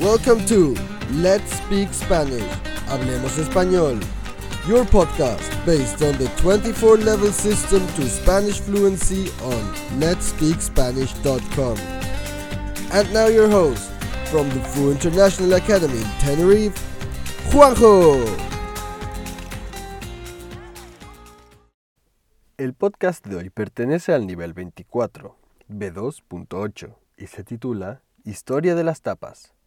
Welcome to Let's Speak Spanish. Hablemos Español. Your podcast based on the 24 level system to Spanish fluency on letspeakspanish.com. And now your host from the Fu International Academy in Tenerife, Juanjo. El podcast de hoy pertenece al nivel 24, B2.8, y se titula Historia de las tapas.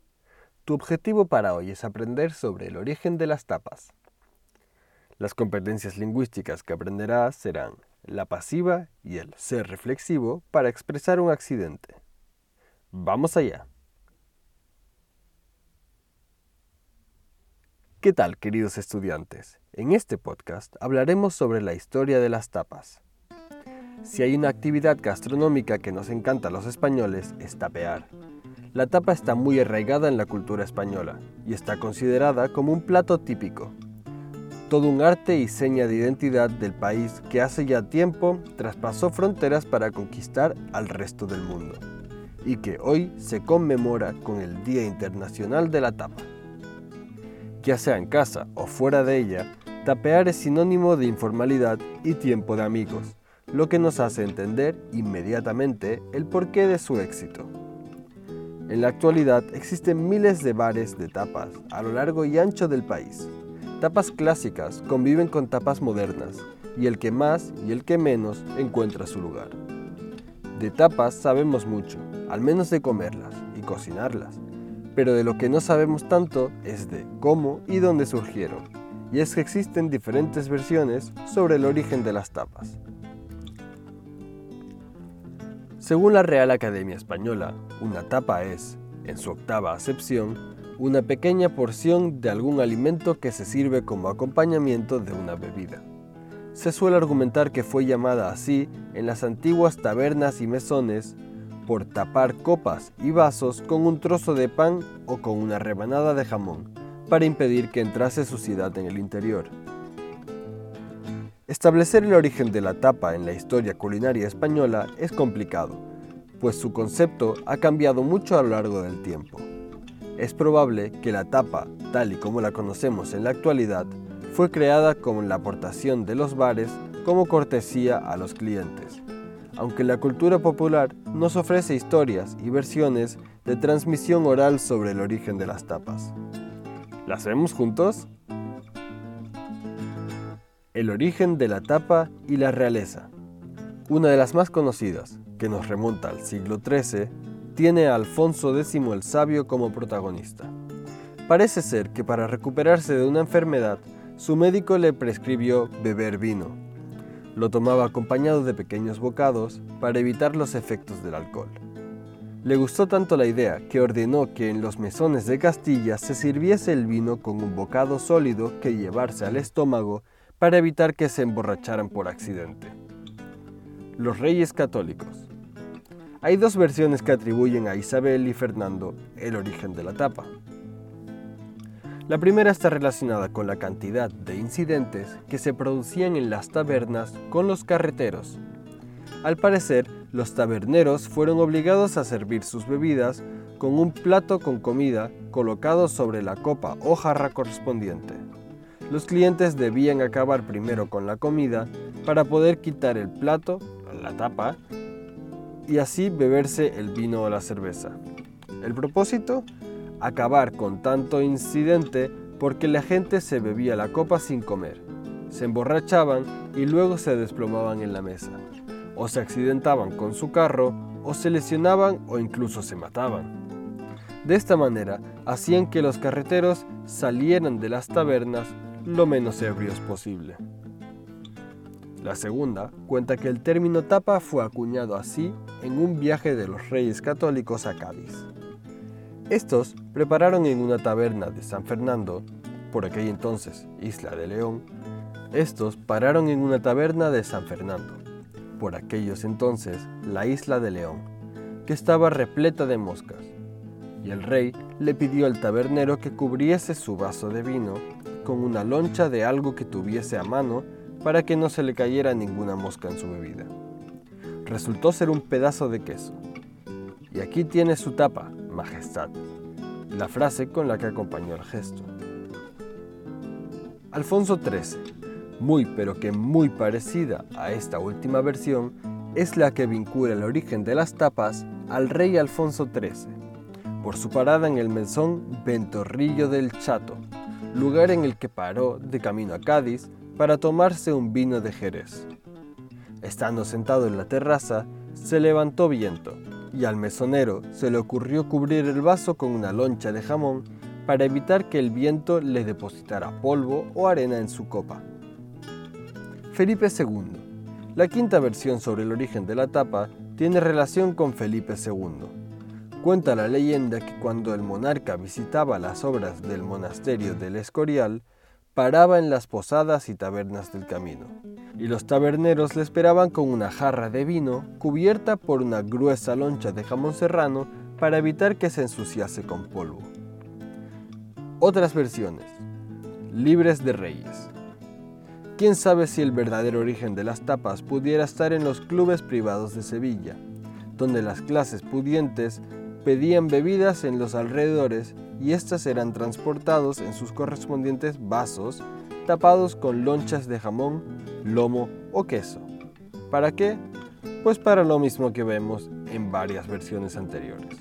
Tu objetivo para hoy es aprender sobre el origen de las tapas. Las competencias lingüísticas que aprenderás serán la pasiva y el ser reflexivo para expresar un accidente. Vamos allá. ¿Qué tal, queridos estudiantes? En este podcast hablaremos sobre la historia de las tapas. Si hay una actividad gastronómica que nos encanta a los españoles, es tapear. La tapa está muy arraigada en la cultura española y está considerada como un plato típico. Todo un arte y seña de identidad del país que hace ya tiempo traspasó fronteras para conquistar al resto del mundo y que hoy se conmemora con el Día Internacional de la Tapa. Ya sea en casa o fuera de ella, tapear es sinónimo de informalidad y tiempo de amigos, lo que nos hace entender inmediatamente el porqué de su éxito. En la actualidad existen miles de bares de tapas a lo largo y ancho del país. Tapas clásicas conviven con tapas modernas y el que más y el que menos encuentra su lugar. De tapas sabemos mucho, al menos de comerlas y cocinarlas, pero de lo que no sabemos tanto es de cómo y dónde surgieron, y es que existen diferentes versiones sobre el origen de las tapas. Según la Real Academia Española, una tapa es, en su octava acepción, una pequeña porción de algún alimento que se sirve como acompañamiento de una bebida. Se suele argumentar que fue llamada así en las antiguas tabernas y mesones por tapar copas y vasos con un trozo de pan o con una rebanada de jamón, para impedir que entrase suciedad en el interior. Establecer el origen de la tapa en la historia culinaria española es complicado, pues su concepto ha cambiado mucho a lo largo del tiempo. Es probable que la tapa, tal y como la conocemos en la actualidad, fue creada con la aportación de los bares como cortesía a los clientes, aunque la cultura popular nos ofrece historias y versiones de transmisión oral sobre el origen de las tapas. ¿Las vemos juntos? El origen de la tapa y la realeza. Una de las más conocidas, que nos remonta al siglo XIII, tiene a Alfonso X el Sabio como protagonista. Parece ser que para recuperarse de una enfermedad, su médico le prescribió beber vino. Lo tomaba acompañado de pequeños bocados para evitar los efectos del alcohol. Le gustó tanto la idea que ordenó que en los mesones de Castilla se sirviese el vino con un bocado sólido que llevarse al estómago para evitar que se emborracharan por accidente. Los reyes católicos. Hay dos versiones que atribuyen a Isabel y Fernando el origen de la tapa. La primera está relacionada con la cantidad de incidentes que se producían en las tabernas con los carreteros. Al parecer, los taberneros fueron obligados a servir sus bebidas con un plato con comida colocado sobre la copa o jarra correspondiente. Los clientes debían acabar primero con la comida para poder quitar el plato, la tapa, y así beberse el vino o la cerveza. El propósito, acabar con tanto incidente porque la gente se bebía la copa sin comer, se emborrachaban y luego se desplomaban en la mesa, o se accidentaban con su carro, o se lesionaban o incluso se mataban. De esta manera, hacían que los carreteros salieran de las tabernas lo menos ebrios posible. La segunda cuenta que el término tapa fue acuñado así en un viaje de los reyes católicos a Cádiz. Estos prepararon en una taberna de San Fernando, por aquel entonces Isla de León, estos pararon en una taberna de San Fernando, por aquellos entonces la Isla de León, que estaba repleta de moscas, y el rey le pidió al tabernero que cubriese su vaso de vino con una loncha de algo que tuviese a mano para que no se le cayera ninguna mosca en su bebida. Resultó ser un pedazo de queso. Y aquí tiene su tapa, Majestad. la frase con la que acompañó el gesto. Alfonso XIII, muy pero que muy parecida a esta última versión, es la que vincula el origen de las tapas al rey Alfonso XIII, por su parada en el mesón Ventorrillo del Chato, lugar en el que paró de camino a Cádiz para tomarse un vino de Jerez. Estando sentado en la terraza, se levantó viento y al mesonero se le ocurrió cubrir el vaso con una loncha de jamón para evitar que el viento le depositara polvo o arena en su copa. Felipe II. La quinta versión sobre el origen de la tapa tiene relación con Felipe II Cuenta la leyenda que cuando el monarca visitaba las obras del monasterio del Escorial, paraba en las posadas y tabernas del camino, y los taberneros le esperaban con una jarra de vino cubierta por una gruesa loncha de jamón serrano para evitar que se ensuciase con polvo. Otras versiones. Libres de Reyes. Quién sabe si el verdadero origen de las tapas pudiera estar en los clubes privados de Sevilla, donde las clases pudientes pedían bebidas en los alrededores y éstas eran transportados en sus correspondientes vasos tapados con lonchas de jamón, lomo o queso. ¿Para qué? Pues para lo mismo que vemos en varias versiones anteriores,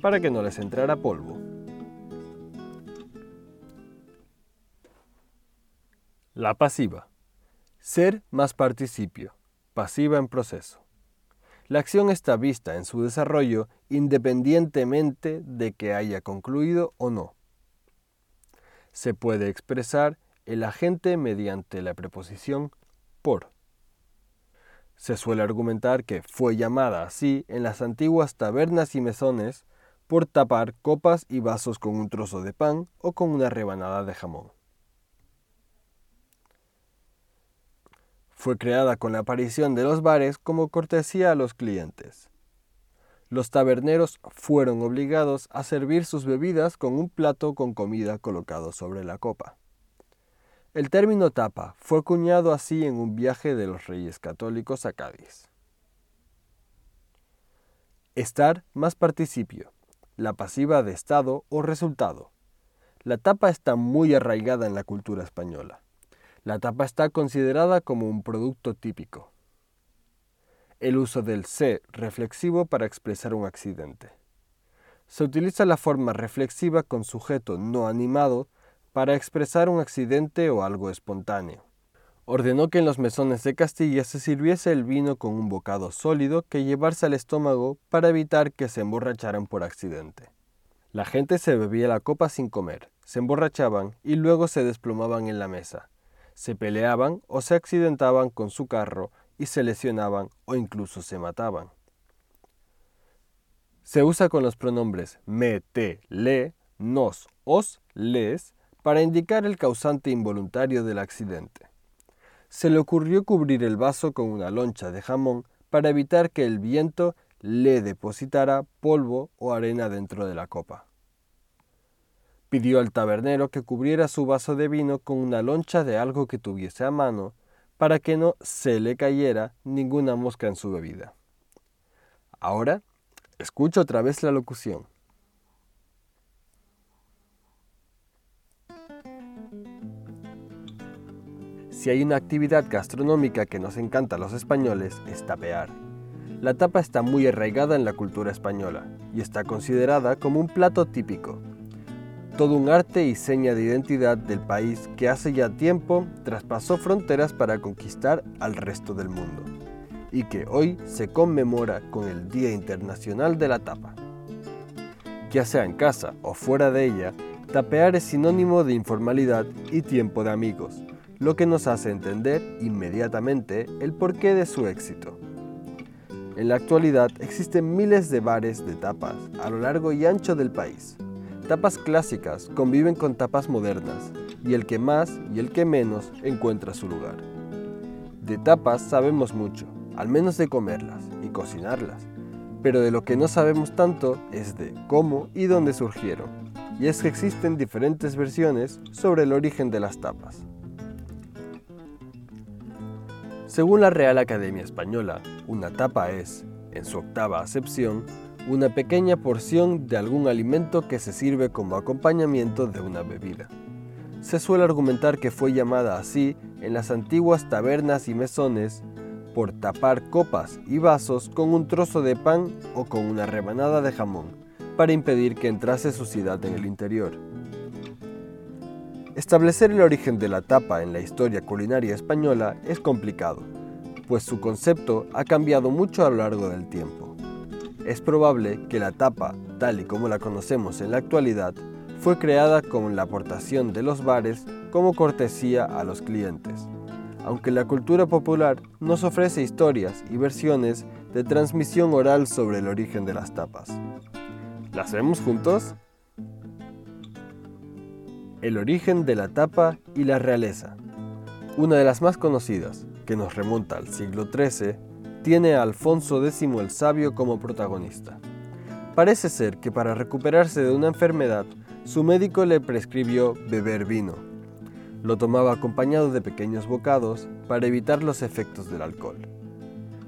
para que no les entrara polvo. La pasiva. Ser más participio, pasiva en proceso. La acción está vista en su desarrollo independientemente de que haya concluido o no. Se puede expresar el agente mediante la preposición por. Se suele argumentar que fue llamada así en las antiguas tabernas y mesones por tapar copas y vasos con un trozo de pan o con una rebanada de jamón. Fue creada con la aparición de los bares como cortesía a los clientes. Los taberneros fueron obligados a servir sus bebidas con un plato con comida colocado sobre la copa. El término tapa fue acuñado así en un viaje de los reyes católicos a Cádiz. Estar más participio, la pasiva de estado o resultado. La tapa está muy arraigada en la cultura española. La tapa está considerada como un producto típico. El uso del se reflexivo para expresar un accidente. Se utiliza la forma reflexiva con sujeto no animado para expresar un accidente o algo espontáneo. Ordenó que en los mesones de Castilla se sirviese el vino con un bocado sólido que llevarse al estómago para evitar que se emborracharan por accidente. La gente se bebía la copa sin comer, se emborrachaban y luego se desplomaban en la mesa se peleaban o se accidentaban con su carro y se lesionaban o incluso se mataban. Se usa con los pronombres me, te, le, nos, os, les para indicar el causante involuntario del accidente. Se le ocurrió cubrir el vaso con una loncha de jamón para evitar que el viento le depositara polvo o arena dentro de la copa. Pidió al tabernero que cubriera su vaso de vino con una loncha de algo que tuviese a mano, para que no se le cayera ninguna mosca en su bebida. Ahora, escucho otra vez la locución. Si hay una actividad gastronómica que nos encanta a los españoles, es tapear. La tapa está muy arraigada en la cultura española y está considerada como un plato típico, todo un arte y seña de identidad del país que hace ya tiempo traspasó fronteras para conquistar al resto del mundo y que hoy se conmemora con el Día Internacional de la Tapa. Ya sea en casa o fuera de ella, tapear es sinónimo de informalidad y tiempo de amigos, lo que nos hace entender inmediatamente el porqué de su éxito. En la actualidad existen miles de bares de tapas a lo largo y ancho del país, Tapas clásicas conviven con tapas modernas y el que más y el que menos encuentra su lugar. De tapas sabemos mucho, al menos de comerlas y cocinarlas, pero de lo que no sabemos tanto es de cómo y dónde surgieron, y es que existen diferentes versiones sobre el origen de las tapas. Según la Real Academia Española, una tapa es, en su octava acepción, una pequeña porción de algún alimento que se sirve como acompañamiento de una bebida. Se suele argumentar que fue llamada así en las antiguas tabernas y mesones por tapar copas y vasos con un trozo de pan o con una rebanada de jamón, para impedir que entrase suciedad en el interior. Establecer el origen de la tapa en la historia culinaria española es complicado, pues su concepto ha cambiado mucho a lo largo del tiempo. Es probable que la tapa, tal y como la conocemos en la actualidad, fue creada con la aportación de los bares como cortesía a los clientes aunque la cultura popular nos ofrece historias y versiones de transmisión oral sobre el origen de las tapas. ¿Las vemos juntos? El origen de la tapa y la realeza. Una de las más conocidas, que nos remonta al siglo XIII, tiene a Alfonso X el Sabio como protagonista. Parece ser que para recuperarse de una enfermedad, su médico le prescribió beber vino, lo tomaba acompañado de pequeños bocados para evitar los efectos del alcohol.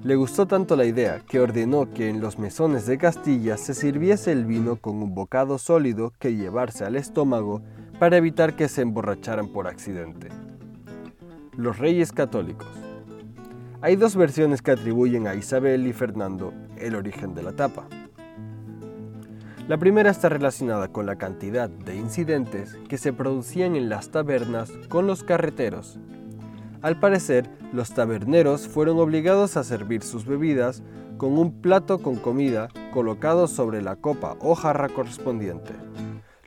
Le gustó tanto la idea que ordenó que en los mesones de Castilla se sirviese el vino con un bocado sólido que llevarse al estómago para evitar que se emborracharan por accidente. Los reyes católicos. Hay dos versiones que atribuyen a Isabel y Fernando el origen de la tapa. La primera está relacionada con la cantidad de incidentes que se producían en las tabernas con los carreteros. Al parecer, los taberneros fueron obligados a servir sus bebidas con un plato con comida colocado sobre la copa o jarra correspondiente.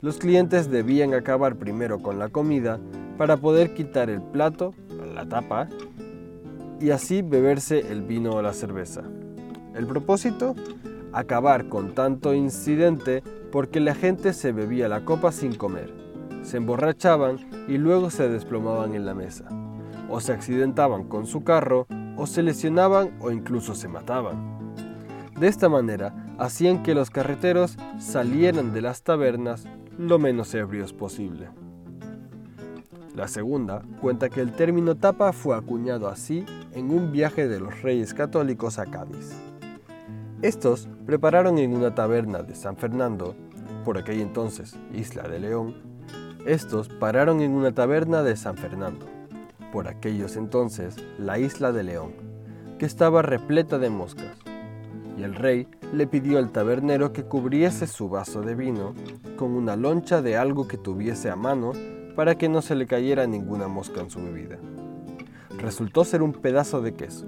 Los clientes debían acabar primero con la comida para poder quitar el plato, la tapa, y así beberse el vino o la cerveza. El propósito, acabar con tanto incidente porque la gente se bebía la copa sin comer, se emborrachaban y luego se desplomaban en la mesa, o se accidentaban con su carro, o se lesionaban o incluso se mataban. De esta manera hacían que los carreteros salieran de las tabernas lo menos ebrios posible. La segunda cuenta que el término tapa fue acuñado así en un viaje de los reyes católicos a Cádiz. Estos prepararon en una taberna de San Fernando, por aquel entonces Isla de León, estos pararon en una taberna de San Fernando, por aquellos entonces la Isla de León, que estaba repleta de moscas, y el rey le pidió al tabernero que cubriese su vaso de vino con una loncha de algo que tuviese a mano para que no se le cayera ninguna mosca en su bebida. Resultó ser un pedazo de queso.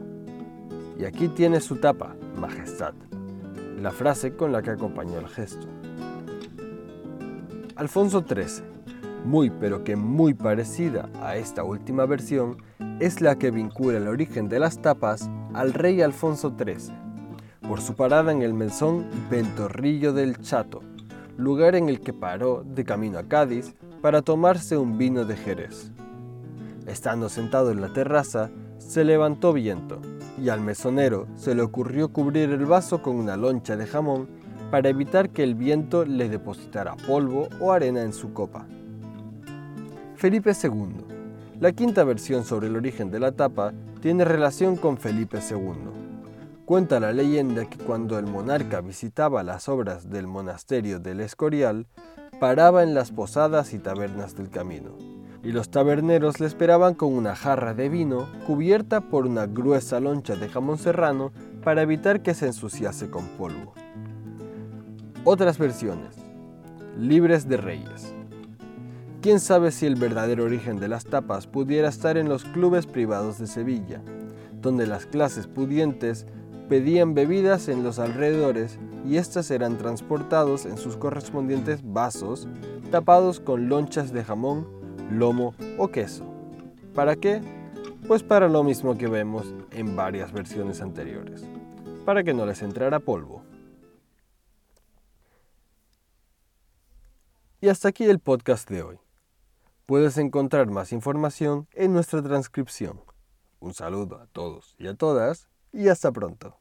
Y aquí tiene su tapa, Majestad, la frase con la que acompañó el gesto. Alfonso XIII, muy pero que muy parecida a esta última versión, es la que vincula el origen de las tapas al rey Alfonso XIII, por su parada en el mesón Ventorrillo del Chato, lugar en el que paró de camino a Cádiz para tomarse un vino de Jerez. Estando sentado en la terraza, se levantó viento y al mesonero se le ocurrió cubrir el vaso con una loncha de jamón para evitar que el viento le depositara polvo o arena en su copa. Felipe II. La quinta versión sobre el origen de la tapa tiene relación con Felipe II. Cuenta la leyenda que cuando el monarca visitaba las obras del monasterio del Escorial, paraba en las posadas y tabernas del camino y los taberneros le esperaban con una jarra de vino cubierta por una gruesa loncha de jamón serrano para evitar que se ensuciase con polvo. Otras versiones. Libres de reyes. ¿Quién sabe si el verdadero origen de las tapas pudiera estar en los clubes privados de Sevilla, donde las clases pudientes pedían bebidas en los alrededores y éstas eran transportados en sus correspondientes vasos tapados con lonchas de jamón lomo o queso. ¿Para qué? Pues para lo mismo que vemos en varias versiones anteriores, para que no les entrara polvo. Y hasta aquí el podcast de hoy. Puedes encontrar más información en nuestra transcripción. Un saludo a todos y a todas y hasta pronto.